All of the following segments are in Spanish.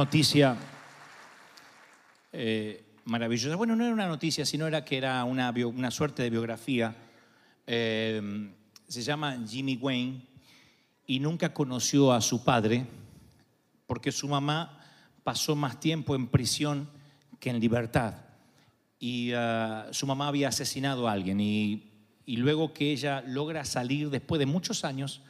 noticia eh, maravillosa. Bueno, no era una noticia, sino era que era una, suerte de biografía. Eh, se llama Jimmy Wayne y nunca conoció a su padre porque su mamá pasó más tiempo en prisión que en libertad. Y ah, su mamá había asesinado a alguien y, y luego que ella logra salir después de muchos años,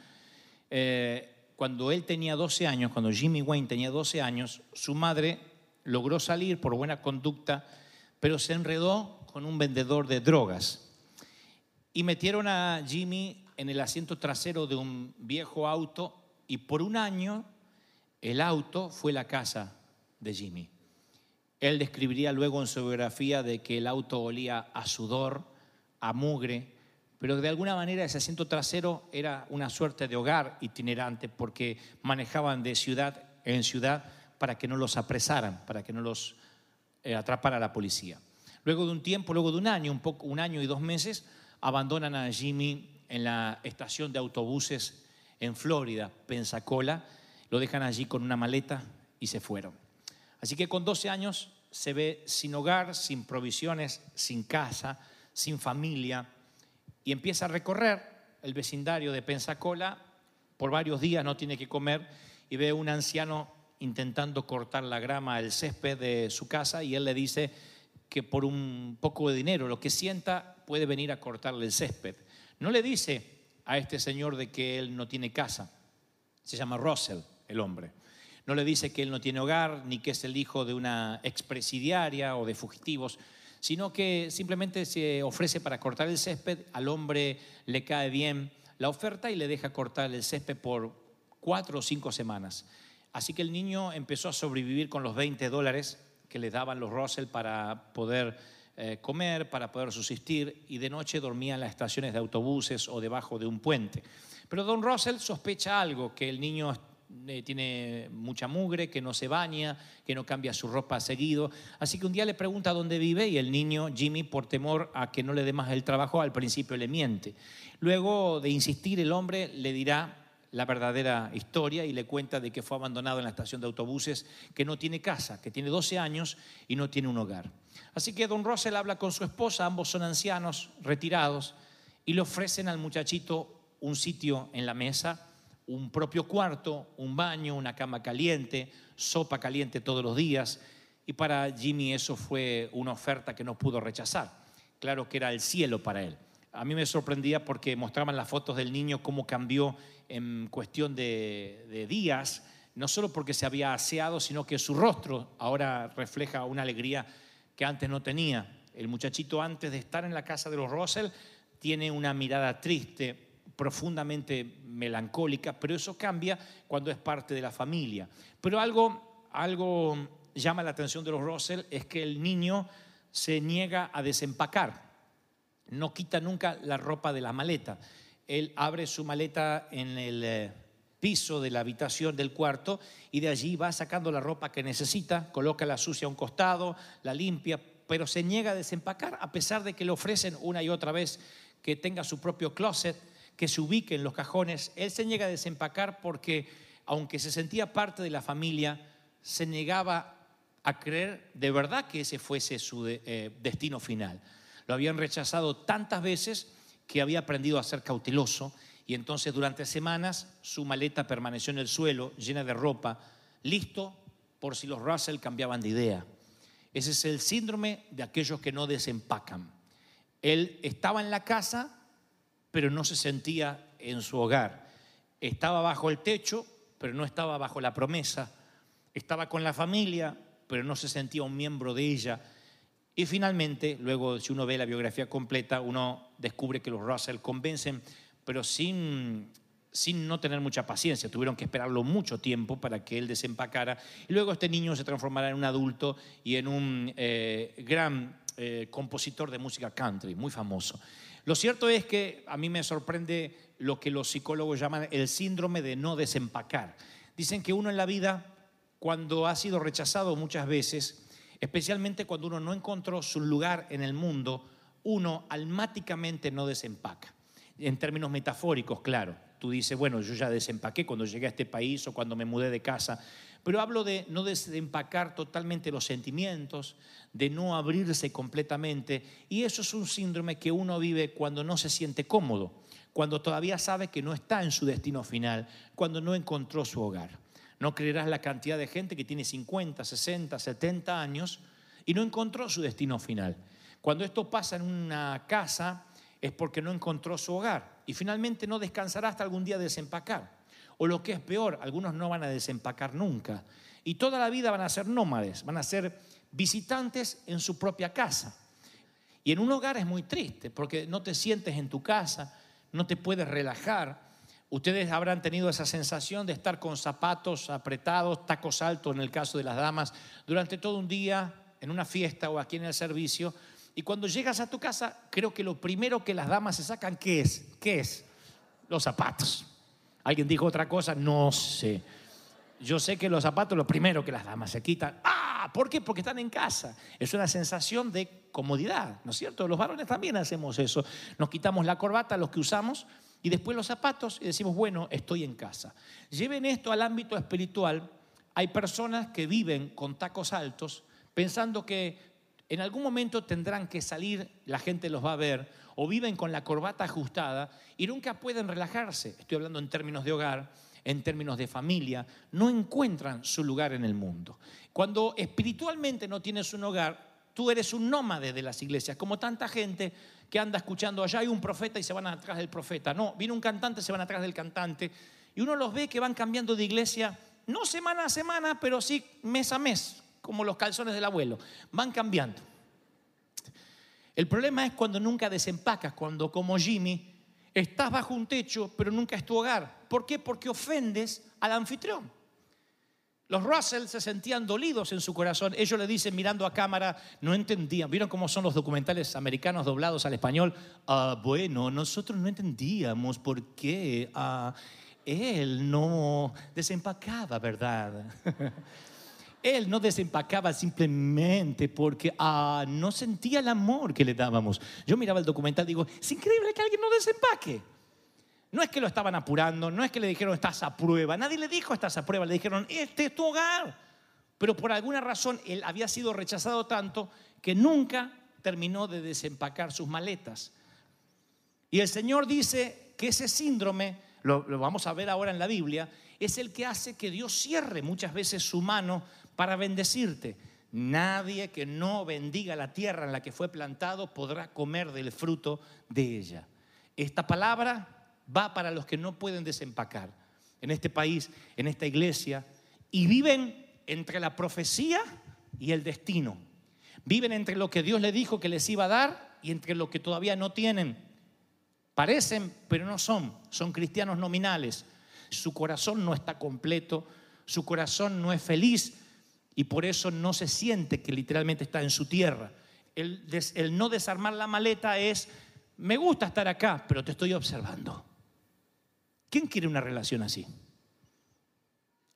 eh, cuando él tenía 12 años, cuando Jimmy Wayne tenía 12 años, su madre logró salir por buena conducta, pero se enredó con un vendedor de drogas. Y metieron a Jimmy en el asiento trasero de un viejo auto y por un año el auto fue la casa de Jimmy. Él describiría luego en su biografía de que el auto olía a sudor, a mugre, pero de alguna manera ese asiento trasero era una suerte de hogar itinerante porque manejaban de ciudad en ciudad para que no los apresaran, para que no los eh, atrapara la policía. Luego de un tiempo, luego de un año, un, poco, un año y dos meses, abandonan a Jimmy en la estación de autobuses en Florida, Pensacola, lo dejan allí con una maleta y se fueron. Así que con 12 años se ve sin hogar, sin provisiones, sin casa, sin familia, y empieza a recorrer el vecindario de Pensacola. Por varios días no tiene que comer y ve a un anciano intentando cortar la grama, el césped de su casa, y él le dice que por un poco de dinero, lo que sienta, puede venir a cortarle el césped. No le dice a este señor de que él no tiene casa. Se llama Russell, el hombre. No le dice que él no tiene hogar, ni que es el hijo de una expresidiaria o de fugitivos, sino que simplemente se ofrece para cortar el césped. Al hombre le cae bien la oferta y le deja cortar el césped por cuatro o cinco semanas. Así que el niño empezó a sobrevivir con los 20 dólares que le daban los Russell para poder eh, comer, para poder subsistir, y de noche dormía en las estaciones de autobuses o debajo de un puente. Pero don Russell sospecha algo, que el niño eh, tiene mucha mugre, que no se baña, que no cambia su ropa seguido. Así que un día le pregunta dónde vive y el niño, Jimmy, por temor a que no le dé más el trabajo, al principio le miente. Luego de insistir, el hombre le dirá la verdadera historia y le cuenta de que fue abandonado en la estación de autobuses, que no tiene casa, que tiene 12 años y no tiene un hogar. Así que don Russell habla con su esposa, ambos son ancianos, retirados, y le ofrecen al muchachito un sitio en la mesa, un propio cuarto, un baño, una cama caliente, sopa caliente todos los días, y para Jimmy eso fue una oferta que no pudo rechazar. Claro que era el cielo para él. A mí me sorprendía porque mostraban las fotos del niño cómo cambió en cuestión de, días, no solo porque se había aseado, sino que su rostro ahora refleja una alegría que antes no tenía. El muchachito antes de estar en la casa de los Russell tiene una mirada triste, profundamente melancólica, pero eso cambia cuando es parte de la familia. Pero algo, algo llama la atención de los Russell es que el niño se niega a desempacar, no quita nunca la ropa de la maleta. Él abre su maleta en el eh, piso de la habitación del cuarto y de allí va sacando la ropa que necesita, coloca la sucia a un costado, la limpia, pero se niega a desempacar a pesar de que le ofrecen una y otra vez que tenga su propio closet, que se ubique en los cajones. Él se niega a desempacar porque, aunque se sentía parte de la familia, se negaba a creer de verdad que ese fuese su eh, destino final. Lo habían rechazado tantas veces que había aprendido a ser cauteloso y entonces durante semanas su maleta permaneció en el suelo llena de ropa, listo por si los Russell cambiaban de idea. Ese es el síndrome de aquellos que no desempacan. Él estaba en la casa, pero no se sentía en su hogar. Estaba bajo el techo, pero no estaba bajo la promesa. Estaba con la familia, pero no se sentía un miembro de ella. Y finalmente, luego si uno ve la biografía completa, uno descubre que los Russell convencen, pero sin, sin no tener mucha paciencia. Tuvieron que esperarlo mucho tiempo para que él desempacara. Y luego este niño se transformará en un adulto y en un eh, gran eh, compositor de música country, muy famoso. Lo cierto es que a mí me sorprende lo que los psicólogos llaman el síndrome de no desempacar. Dicen que uno en la vida, cuando ha sido rechazado muchas veces, especialmente cuando uno no encontró su lugar en el mundo, uno almáticamente no desempaca. En términos metafóricos, claro. Tú dices, bueno, yo ya desempaqué cuando llegué a este país o cuando me mudé de casa. Pero hablo de no desempacar totalmente los sentimientos, de no abrirse completamente. Y eso es un síndrome que uno vive cuando no se siente cómodo, cuando todavía sabe que no está en su destino final, cuando no encontró su hogar. No creerás la cantidad de gente que tiene 50, 60, 70 años y no encontró su destino final. Cuando esto pasa en una casa es porque no encontró su hogar y finalmente no descansará hasta algún día desempacar. O lo que es peor, algunos no van a desempacar nunca y toda la vida van a ser nómades, van a ser visitantes en su propia casa. Y en un hogar es muy triste porque no te sientes en tu casa, no te puedes relajar. Ustedes habrán tenido esa sensación de estar con zapatos apretados, tacos altos en el caso de las damas, durante todo un día en una fiesta o aquí en el servicio. Y cuando llegas a tu casa, creo que lo primero que las damas se sacan, ¿qué es? ¿Qué es? Los zapatos. ¿Alguien dijo otra cosa? No sé. Yo sé que los zapatos lo primero que las damas se quitan. Ah, ¿por qué? Porque están en casa. Es una sensación de comodidad, ¿no es cierto? Los varones también hacemos eso. Nos quitamos la corbata, los que usamos, y después los zapatos y decimos, bueno, estoy en casa. Lleven esto al ámbito espiritual. Hay personas que viven con tacos altos pensando que en algún momento tendrán que salir, la gente los va a ver, o viven con la corbata ajustada y nunca pueden relajarse. Estoy hablando en términos de hogar, en términos de familia, no encuentran su lugar en el mundo. Cuando espiritualmente no tienes un hogar, tú eres un nómade de las iglesias, como tanta gente que anda escuchando, allá hay un profeta y se van atrás del profeta. No, viene un cantante, se van atrás del cantante. Y uno los ve que van cambiando de iglesia, no semana a semana, pero sí mes a mes, como los calzones del abuelo, van cambiando. El problema es cuando nunca desempacas, cuando como Jimmy estás bajo un techo, pero nunca es tu hogar. ¿Por qué? Porque ofendes al anfitrión. Los Russell se sentían dolidos en su corazón. Ellos le dicen mirando a cámara, no entendían. ¿Vieron cómo son los documentales americanos doblados al español? Ah, bueno, nosotros no entendíamos por qué ah, él no desempacaba, ¿verdad? Él no desempacaba simplemente porque ah, no sentía el amor que le dábamos. Yo miraba el documental y digo, es increíble que alguien no desempaque. No es que lo estaban apurando, no es que le dijeron estás a prueba. Nadie le dijo estás a prueba, le dijeron este es tu hogar. Pero por alguna razón él había sido rechazado tanto que nunca terminó de desempacar sus maletas. Y el Señor dice que ese síndrome, lo, lo vamos a ver ahora en la Biblia, es el que hace que Dios cierre muchas veces su mano para bendecirte. Nadie que no bendiga la tierra en la que fue plantado podrá comer del fruto de ella. Esta palabra va para los que no pueden desempacar en este país, en esta iglesia, y viven entre la profecía y el destino. Viven entre lo que Dios le dijo que les iba a dar y entre lo que todavía no tienen. Parecen, pero no son. Son cristianos nominales. Su corazón no está completo, su corazón no es feliz y por eso no se siente que literalmente está en su tierra. El, no desarmar la maleta es, me gusta estar acá, pero te estoy observando. ¿Quién quiere una relación así?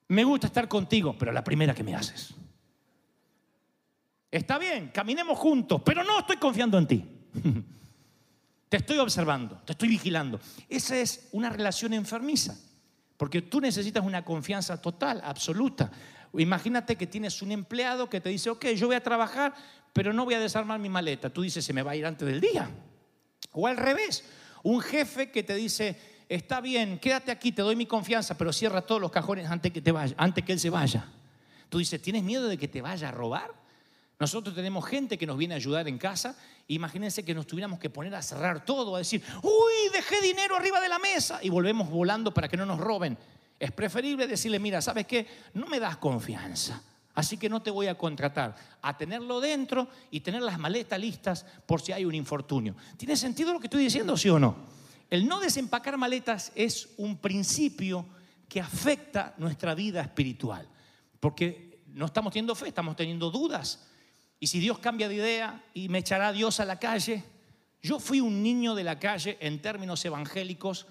Me gusta estar contigo, pero la primera que me haces. Está bien, caminemos juntos, pero no estoy confiando en ti. Te estoy observando, te estoy vigilando. Esa es una relación enfermiza, porque tú necesitas una confianza total, absoluta. Imagínate que tienes un empleado que te dice, ok, yo voy a trabajar, pero no voy a desarmar mi maleta. Tú dices, se me va a ir antes del día. O al revés, un jefe que te dice, está bien, quédate aquí, te doy mi confianza, pero cierra todos los cajones antes que, te vaya, antes que él se vaya. Tú dices, ¿tienes miedo de que te vaya a robar? Nosotros tenemos gente que nos viene a ayudar en casa. Imagínense que nos tuviéramos que poner a cerrar todo, a decir, uy, dejé dinero arriba de la mesa y volvemos volando para que no nos roben. Es preferible decirle, mira, ¿sabes qué? No me das confianza, así que no te voy a contratar. A tenerlo dentro y tener las maletas listas por si hay un infortunio. ¿Tiene sentido lo que estoy diciendo, sí o no? El no desempacar maletas es un principio que afecta nuestra vida espiritual, porque no estamos teniendo fe, estamos teniendo dudas. Y si Dios cambia de idea y me echará Dios a la calle, yo fui un niño de la calle en términos evangélicos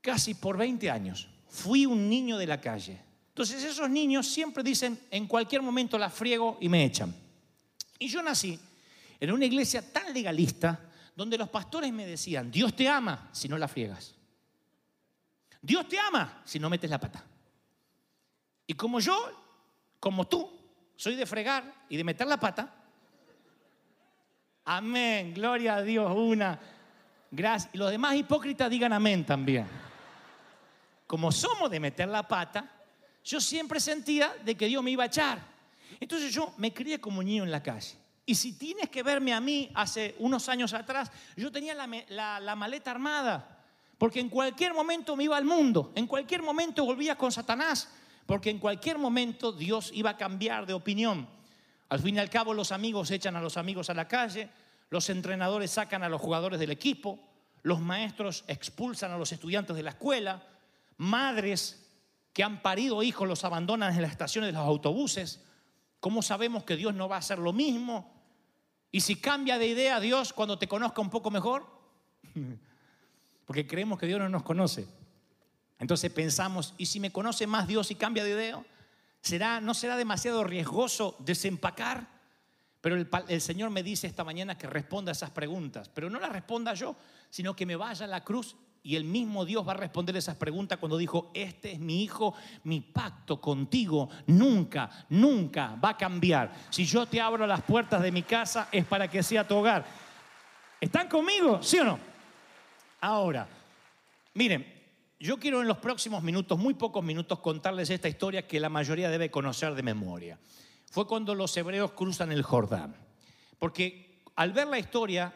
casi por 20 años fui un niño de la calle. Entonces esos niños siempre dicen, en cualquier momento la friego y me echan. Y yo nací en una iglesia tan legalista donde los pastores me decían, Dios te ama si no la friegas. Dios te ama si no metes la pata. Y como yo, como tú, soy de fregar y de meter la pata, amén, gloria a Dios, una, gracias. Y los demás hipócritas digan amén también. Como somos de meter la pata, yo siempre sentía de que Dios me iba a echar. Entonces yo me crié como niño en la calle. Y si tienes que verme a mí hace unos años atrás, yo tenía la, la maleta armada. Porque en cualquier momento me iba al mundo, en cualquier momento volvía con Satanás, porque en cualquier momento Dios iba a cambiar de opinión. Al fin y al cabo los amigos echan a los amigos a la calle, los entrenadores sacan a los jugadores del equipo, los maestros expulsan a los estudiantes de la escuela, madres que han parido hijos los abandonan en las estaciones de los autobuses. ¿Cómo sabemos que Dios no va a hacer lo mismo? Y si cambia de idea Dios cuando te conozca un poco mejor, porque creemos que Dios no nos conoce. Entonces pensamos, ¿y si me conoce más Dios y cambia de idea? ¿Será, ¿No será demasiado riesgoso desempacar? Pero el, el, Señor me dice esta mañana que responda a esas preguntas, pero no las responda yo, sino que me vaya a la cruz y el mismo Dios va a responder esas preguntas cuando dijo, este es mi hijo, mi pacto contigo nunca, nunca va a cambiar. Si yo te abro las puertas de mi casa es para que sea tu hogar. ¿Están conmigo? ¿Sí o no? Ahora, miren, yo quiero en los próximos minutos, muy pocos minutos, contarles esta historia que la mayoría debe conocer de memoria. Fue cuando los hebreos cruzan el Jordán. Porque al ver la historia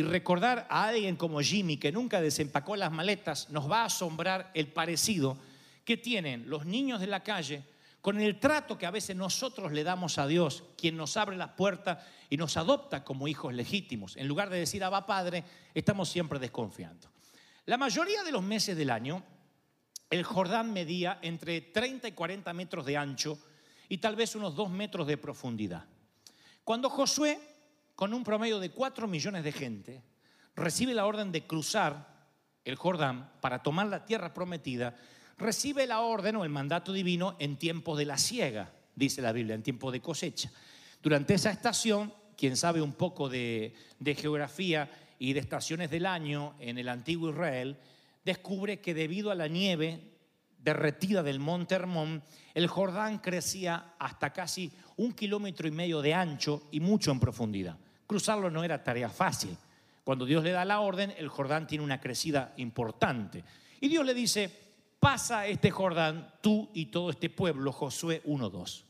y recordar a alguien como Jimmy, que nunca desempacó las maletas, nos va a asombrar el parecido que tienen los niños de la calle con el trato que a veces nosotros le damos a Dios, quien nos abre las puertas y nos adopta como hijos legítimos. En lugar de decir Abba Padre, estamos siempre desconfiando. La mayoría de los meses del año, el Jordán medía entre 30 y 40 metros de ancho y tal vez unos 2 metros de profundidad. Cuando Josué, con un promedio de 4 millones de gente, recibe la orden de cruzar el Jordán para tomar la tierra prometida, recibe la orden o el mandato divino en tiempos de la siega, dice la Biblia, en tiempo de cosecha. Durante esa estación, quien sabe un poco de, geografía y de estaciones del año en el antiguo Israel, descubre que debido a la nieve derretida del monte Hermón, el Jordán crecía hasta casi un kilómetro y medio de ancho y mucho en profundidad. Cruzarlo no era tarea fácil. Cuando Dios le da la orden, el Jordán tiene una crecida importante. Y Dios le dice, pasa este Jordán tú y todo este pueblo, Josué 1.2.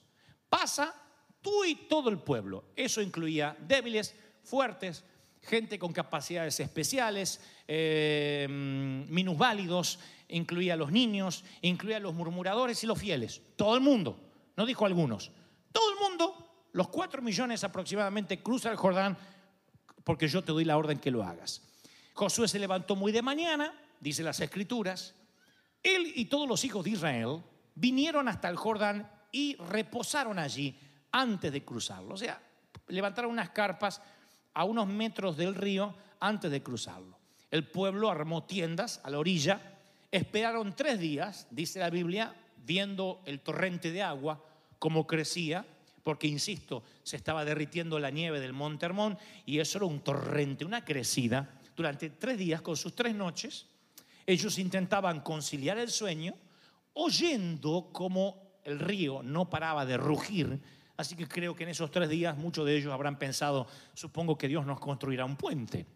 Pasa tú y todo el pueblo. Eso incluía débiles, fuertes, gente con capacidades especiales, eh, minusválidos, incluía a los niños, incluía a los murmuradores y los fieles. Todo el mundo, no dijo algunos. Todo el mundo, los cuatro millones aproximadamente, cruza el Jordán porque yo te doy la orden que lo hagas. Josué se levantó muy de mañana, dice las escrituras. Él y todos los hijos de Israel vinieron hasta el Jordán y reposaron allí antes de cruzarlo. O sea, levantaron unas carpas a unos metros del río antes de cruzarlo. El pueblo armó tiendas a la orilla, esperaron tres días, dice la Biblia, viendo el torrente de agua, como crecía, porque, insisto, se estaba derritiendo la nieve del Monte Hermón y eso era un torrente, una crecida. Durante tres días, con sus tres noches, ellos intentaban conciliar el sueño, oyendo como el río no paraba de rugir Así que creo que en esos tres días muchos de ellos habrán pensado, supongo que Dios nos construirá un puente,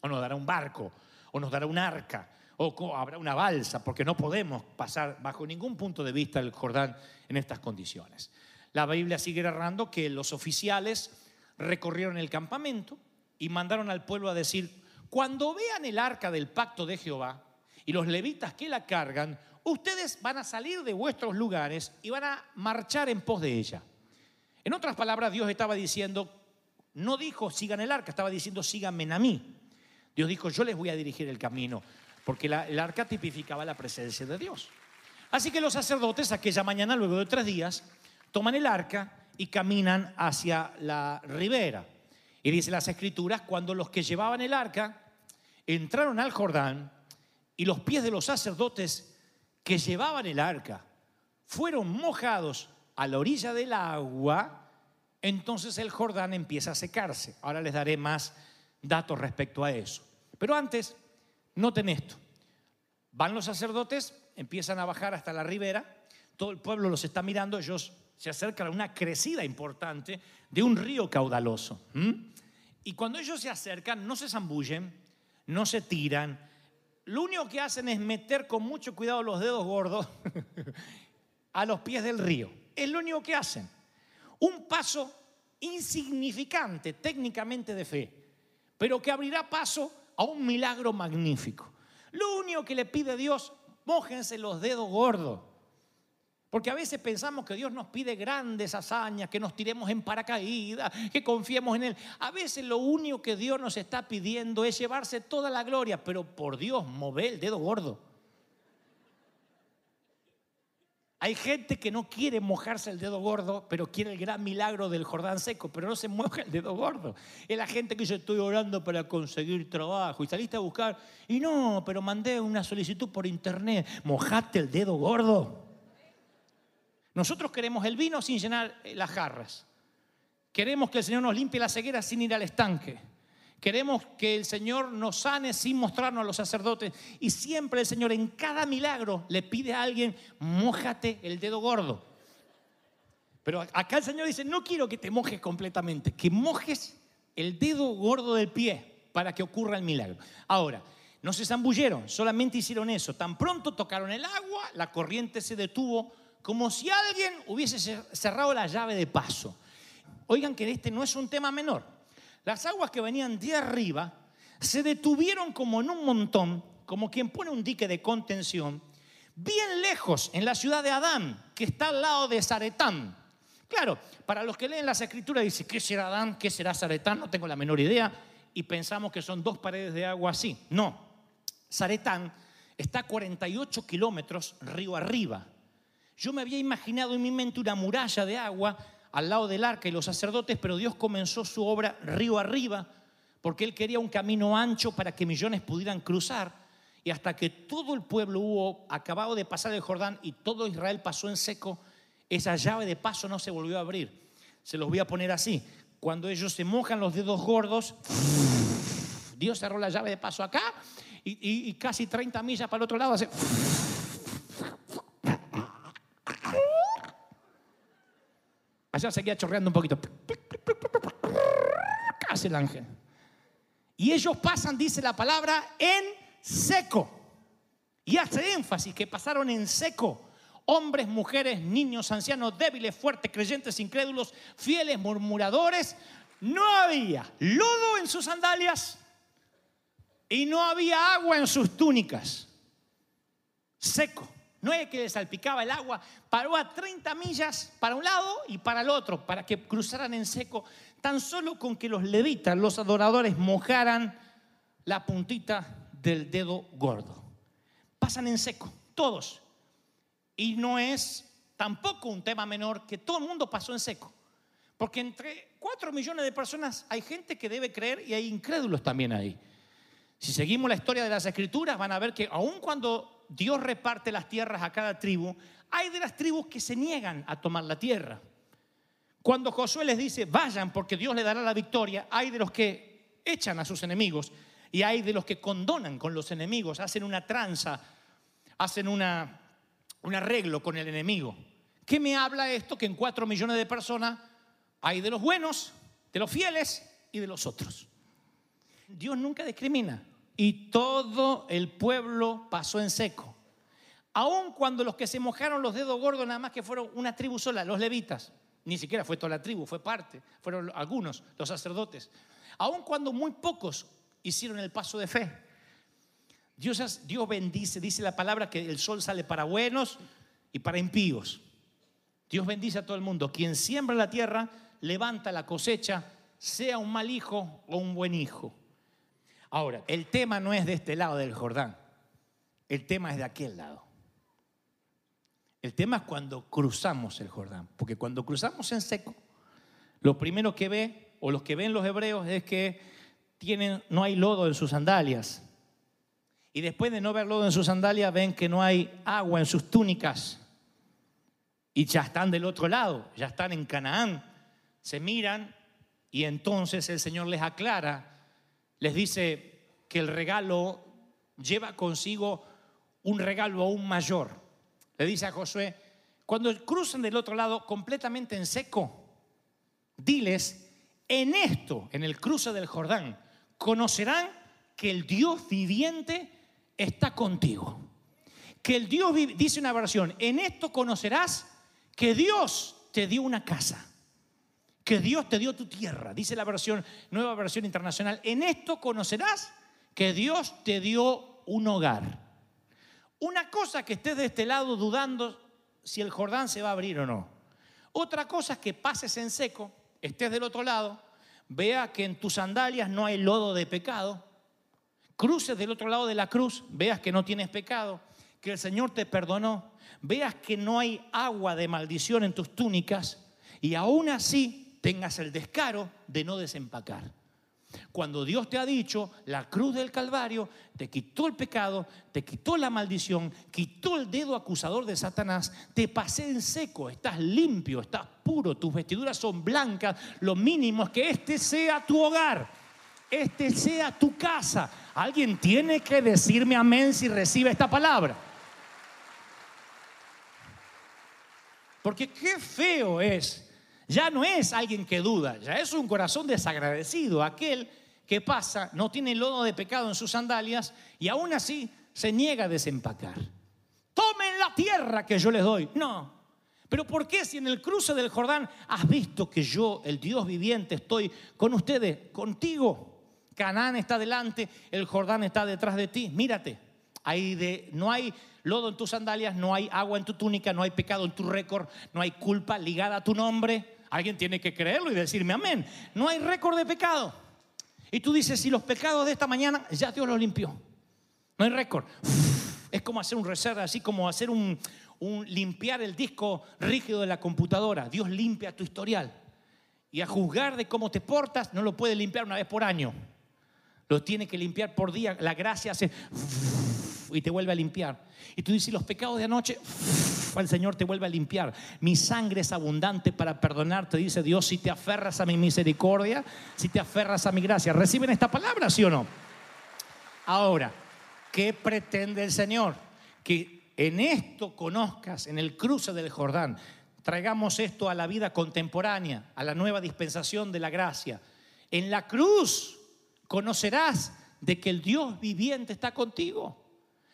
o nos dará un barco, o nos dará un arca, o habrá una balsa, porque no podemos pasar bajo ningún punto de vista el Jordán en estas condiciones. La Biblia sigue narrando que los oficiales recorrieron el campamento y mandaron al pueblo a decir, cuando vean el arca del pacto de Jehová y los levitas que la cargan, ustedes van a salir de vuestros lugares y van a marchar en pos de ella. En otras palabras, Dios estaba diciendo, no dijo sigan el arca, estaba diciendo síganme a mí. Dios dijo, yo les voy a dirigir el camino, porque el arca tipificaba la presencia de Dios. Así que los sacerdotes aquella mañana, luego de tres días, toman el arca y caminan hacia la ribera. Y dice las escrituras, cuando los que llevaban el arca entraron al Jordán y los pies de los sacerdotes que llevaban el arca fueron mojados a la orilla del agua, entonces el Jordán empieza a secarse. Ahora les daré más datos respecto a eso. Pero antes, noten esto. Van los sacerdotes, empiezan a bajar hasta la ribera, todo el pueblo los está mirando, ellos se acercan a una crecida importante de un río caudaloso. Y cuando ellos se acercan, no se zambullen, no se tiran, lo único que hacen es meter con mucho cuidado los dedos gordos a los pies del río. Es lo único que hacen. Un paso insignificante técnicamente de fe, pero que abrirá paso a un milagro magnífico. Lo único que le pide Dios, mójense los dedos gordos. Porque a veces pensamos que Dios nos pide grandes hazañas, que nos tiremos en paracaídas, que confiemos en Él. A veces lo único que Dios nos está pidiendo es llevarse toda la gloria, pero por Dios, mover el dedo gordo. Hay gente que no quiere mojarse el dedo gordo, pero quiere el gran milagro del Jordán seco, pero no se moja el dedo gordo. Es la gente que yo estoy orando para conseguir trabajo y saliste a buscar y no, pero mandé una solicitud por internet. Mojate el dedo gordo. Nosotros queremos el vino sin llenar eh, las jarras. Queremos que el Señor nos limpie la ceguera sin ir al estanque. Queremos que el Señor nos sane sin mostrarnos a los sacerdotes. Y siempre el Señor en cada milagro le pide a alguien, mojate el dedo gordo. Pero acá el Señor dice, no quiero que te mojes completamente, que mojes el dedo gordo del pie para que ocurra el milagro. Ahora, no se zambulleron, solamente hicieron eso. Tan pronto tocaron el agua, la corriente se detuvo como si alguien hubiese cerrado la llave de paso. Oigan que este no es un tema menor. Las aguas que venían de arriba se detuvieron como en un montón, como quien pone un dique de contención, bien lejos, en la ciudad de Adán, que está al lado de Zaretán. Claro, para los que leen las escrituras dice, ¿qué será Adán? ¿Qué será Zaretán? No tengo la menor idea. Y pensamos que son dos paredes de agua así. No, Zaretán está a 48 kilómetros río arriba. Yo me había imaginado en mi mente una muralla de agua al lado del arca y los sacerdotes, pero Dios comenzó su obra río arriba, porque Él quería un camino ancho para que millones pudieran cruzar. Y hasta que todo el pueblo hubo acabado de pasar el Jordán y todo Israel pasó en seco, esa llave de paso no se volvió a abrir. Se los voy a poner así. Cuando ellos se mojan los dedos gordos, Dios cerró la llave de paso acá y, casi 30 millas para el otro lado. Hace, Allá seguía chorreando un poquito. Casi el ángel. Y ellos pasan, dice la palabra, en seco. Y hace énfasis que pasaron en seco. Hombres, mujeres, niños, ancianos, débiles, fuertes, creyentes, incrédulos, fieles, murmuradores. No había lodo en sus sandalias y no había agua en sus túnicas. Seco. No es que le salpicaba el agua, paró a 30 millas para un lado y para el otro, para que cruzaran en seco, tan solo con que los levitas, los adoradores, mojaran la puntita del dedo gordo. Pasan en seco, todos. Y no es tampoco un tema menor que todo el mundo pasó en seco. Porque entre 4 millones de personas hay gente que debe creer y hay incrédulos también ahí. Si seguimos la historia de las escrituras, van a ver que aun cuando Dios reparte las tierras a cada tribu, hay de las tribus que se niegan a tomar la tierra. Cuando Josué les dice, vayan porque Dios le dará la victoria, hay de los que echan a sus enemigos y hay de los que condonan con los enemigos, hacen una tranza, hacen una, un arreglo con el enemigo. ¿Qué me habla esto? Que en cuatro millones de personas hay de los buenos, de los fieles y de los otros. Dios nunca discrimina y todo el pueblo pasó en seco. Aun cuando los que se mojaron los dedos gordos nada más que fueron una tribu sola, los levitas, ni siquiera fue toda la tribu, fue parte, fueron algunos, los sacerdotes. Aun cuando muy pocos hicieron el paso de fe. Dios, Dios bendice, dice la palabra que el sol sale para buenos y para impíos. Dios bendice a todo el mundo. Quien siembra la tierra, levanta la cosecha, sea un mal hijo o un buen hijo. Ahora, el tema no es de este lado del Jordán, el tema es de aquel lado. El tema es cuando cruzamos el Jordán, porque cuando cruzamos en seco, lo primero que ve, o los que ven los hebreos, es que tienen, no hay lodo en sus sandalias. Y después de no ver lodo en sus sandalias, ven que no hay agua en sus túnicas. Y ya están del otro lado, ya están en Canaán. Se miran y entonces el Señor les aclara les dice que el regalo lleva consigo un regalo aún mayor. Le dice a Josué, cuando crucen del otro lado completamente en seco, diles, en esto, en el cruce del Jordán, conocerán que el Dios viviente está contigo. Que el Dios, dice una versión, en esto conocerás que Dios te dio una casa, que Dios te dio tu tierra, dice la versión, nueva versión internacional. En esto conocerás que Dios te dio un hogar. Una cosa que estés de este lado dudando si el Jordán se va a abrir o no. Otra cosa es que pases en seco, estés del otro lado, vea que en tus sandalias no hay lodo de pecado, cruces del otro lado de la cruz, veas que no tienes pecado, que el Señor te perdonó, veas que no hay agua de maldición en tus túnicas y aún así tengas el descaro de no desempacar. Cuando Dios te ha dicho, la cruz del Calvario te quitó el pecado, te quitó la maldición, quitó el dedo acusador de Satanás, te pasé en seco, estás limpio, estás puro, tus vestiduras son blancas, lo mínimo es que este sea tu hogar, este sea tu casa. Alguien tiene que decirme amén si recibe esta palabra. Porque qué feo es ya no es alguien que duda, ya es un corazón desagradecido, aquel que pasa, no tiene lodo de pecado en sus sandalias y aún así se niega a desempacar. Tomen la tierra que yo les doy. No. Pero ¿por qué si en el cruce del Jordán has visto que yo, el Dios viviente, estoy con ustedes, contigo? Canaán está delante, el Jordán está detrás de ti. Mírate, hay de, no hay lodo en tus sandalias, no hay agua en tu túnica, no hay pecado en tu récord, no hay culpa ligada a tu nombre. Alguien tiene que creerlo y decirme amén. No hay récord de pecado. Y tú dices, si los pecados de esta mañana ya Dios los limpió. No hay récord. Es como hacer un reserva, así como hacer un, un limpiar el disco rígido de la computadora. Dios limpia tu historial. Y a juzgar de cómo te portas, no lo puede limpiar una vez por año. Lo tiene que limpiar por día. La gracia hace y te vuelve a limpiar. Y tú dices, los pecados de anoche, el Señor te vuelve a limpiar. Mi sangre es abundante para perdonarte, dice Dios, si te aferras a mi misericordia, si te aferras a mi gracia. ¿Reciben esta palabra, sí o no? Ahora, ¿qué pretende el Señor? Que en esto conozcas, en el cruce del Jordán, traigamos esto a la vida contemporánea, a la nueva dispensación de la gracia. En la cruz conocerás de que el Dios viviente está contigo.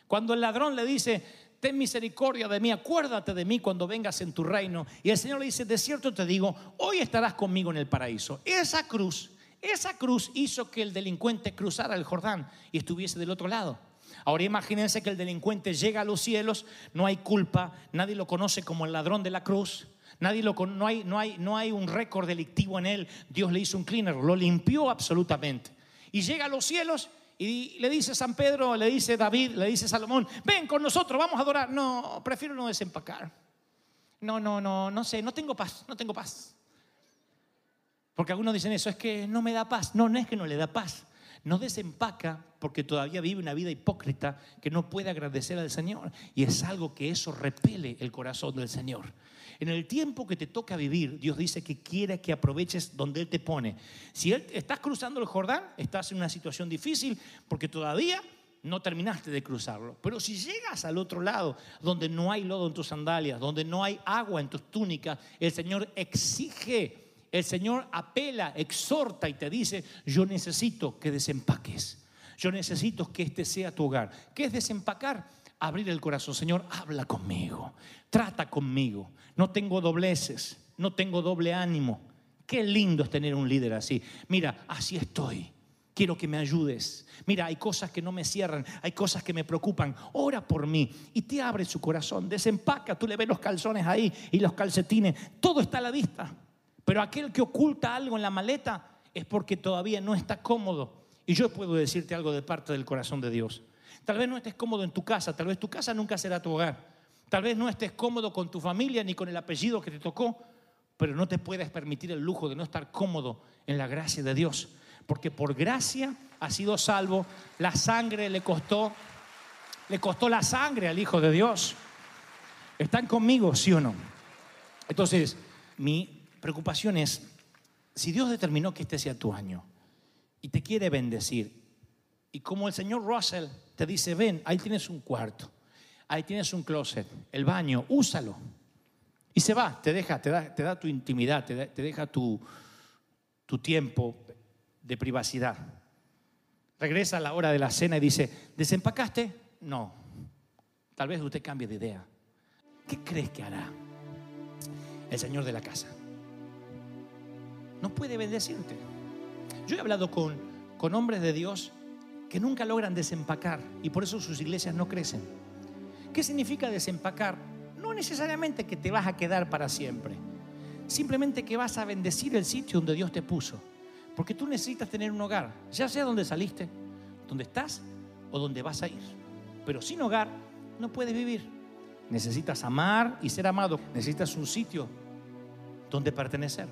Cuando el ladrón le dice, ten misericordia de mí, acuérdate de mí cuando vengas en tu reino. Y el Señor le dice, de cierto te digo, hoy estarás conmigo en el paraíso. Esa cruz, esa cruz hizo que el delincuente cruzara el Jordán y estuviese del otro lado. Ahora imagínense que el delincuente llega a los cielos, no hay culpa, nadie lo conoce como el ladrón de la cruz. Nadie lo, no, hay, no, hay, no hay un récord delictivo en él. Dios le hizo un cleaner, lo limpió absolutamente. Y llega a los cielos y le dice San Pedro, le dice David, le dice Salomón, ven con nosotros, vamos a adorar. No, prefiero no desempacar. No, no, no, no sé, no tengo paz, no tengo paz. Porque algunos dicen eso, es que no me da paz. No, no es que no le da paz. No desempaca porque todavía vive una vida hipócrita que no puede agradecer al Señor. Y es algo que eso repele el corazón del Señor. En el tiempo que te toca vivir, Dios dice que quiere que aproveches donde Él te pone. Si él, estás cruzando el Jordán, estás en una situación difícil porque todavía no terminaste de cruzarlo. Pero si llegas al otro lado, donde no hay lodo en tus sandalias, donde no hay agua en tus túnicas, el Señor exige, el Señor apela, exhorta y te dice, yo necesito que desempaques. Yo necesito que este sea tu hogar. ¿Qué es desempacar? Abrir el corazón. Señor, habla conmigo. Trata conmigo. No tengo dobleces. No tengo doble ánimo. Qué lindo es tener un líder así. Mira, así estoy. Quiero que me ayudes. Mira, hay cosas que no me cierran, hay cosas que me preocupan. Ora por mí y te abre su corazón. Desempaca, tú le ves los calzones ahí y los calcetines. Todo está a la vista. Pero aquel que oculta algo en la maleta es porque todavía no está cómodo. Y yo puedo decirte algo de parte del corazón de Dios. Tal vez no estés cómodo en tu casa, tal vez tu casa nunca será tu hogar. Tal vez no estés cómodo con tu familia ni con el apellido que te tocó, pero no te puedes permitir el lujo de no estar cómodo en la gracia de Dios. Porque por gracia ha sido salvo, la sangre le costó, le costó la sangre al Hijo de Dios. ¿Están conmigo, sí o no? Entonces, mi preocupación es, si Dios determinó que este sea tu año y te quiere bendecir, y como el señor Russell te dice, ven, ahí tienes un cuarto, Ahí tienes un closet, el baño, úsalo. Y se va, te deja, te da, te da tu intimidad, te, te deja tu, tu tiempo de privacidad. Regresa a la hora de la cena y dice, ¿desempacaste? No. Tal vez usted cambie de idea. ¿Qué crees que hará el Señor de la casa? No puede bendecirte. Yo he hablado con, con hombres de Dios que nunca logran desempacar y por eso sus iglesias no crecen. ¿Qué significa desempacar? No necesariamente que te vas a quedar para siempre, simplemente que vas a bendecir el sitio donde Dios te puso. Porque tú necesitas tener un hogar, ya sea donde saliste, donde estás o donde vas a ir. Pero sin hogar no puedes vivir. Necesitas amar y ser amado. Necesitas un sitio donde pertenecer.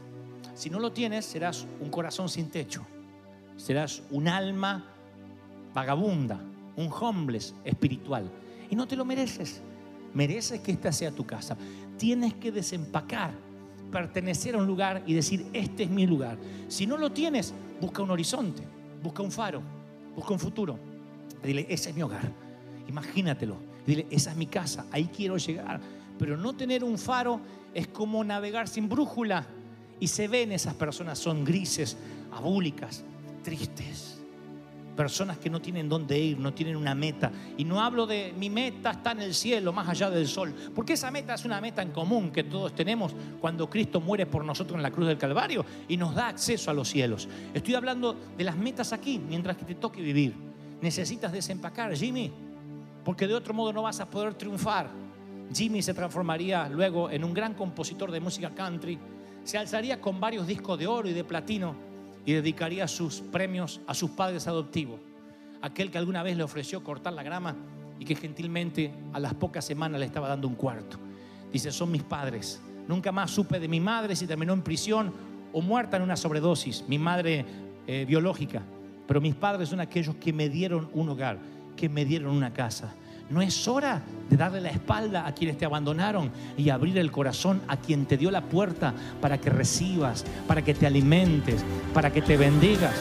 Si no lo tienes, serás un corazón sin techo. Serás un alma vagabunda, un homeless espiritual. Y no te lo mereces. Mereces que esta sea tu casa. Tienes que desempacar pertenecer a un lugar y decir, este es mi lugar. Si no lo tienes, busca un horizonte, busca un faro, busca un futuro. Dile, ese es mi hogar. Imagínatelo. Dile, esa es mi casa, ahí quiero llegar. Pero no tener un faro es como navegar sin brújula. Y se ven esas personas, son grises, abúlicas, tristes personas que no tienen dónde ir, no tienen una meta. Y no hablo de mi meta está en el cielo, más allá del sol, porque esa meta es una meta en común que todos tenemos cuando Cristo muere por nosotros en la cruz del Calvario y nos da acceso a los cielos. Estoy hablando de las metas aquí, mientras que te toque vivir. Necesitas desempacar, Jimmy, porque de otro modo no vas a poder triunfar. Jimmy se transformaría luego en un gran compositor de música country, se alzaría con varios discos de oro y de platino y dedicaría sus premios a sus padres adoptivos. Aquel que alguna vez le ofreció cortar la grama y que gentilmente a las pocas semanas le estaba dando un cuarto. Dice, son mis padres. Nunca más supe de mi madre si terminó en prisión o muerta en una sobredosis, mi madre eh, biológica. Pero mis padres son aquellos que me dieron un hogar, que me dieron una casa. No es hora de darle la espalda a quienes te abandonaron y abrir el corazón a quien te dio la puerta para que recibas, para que te alimentes, para que te bendigas.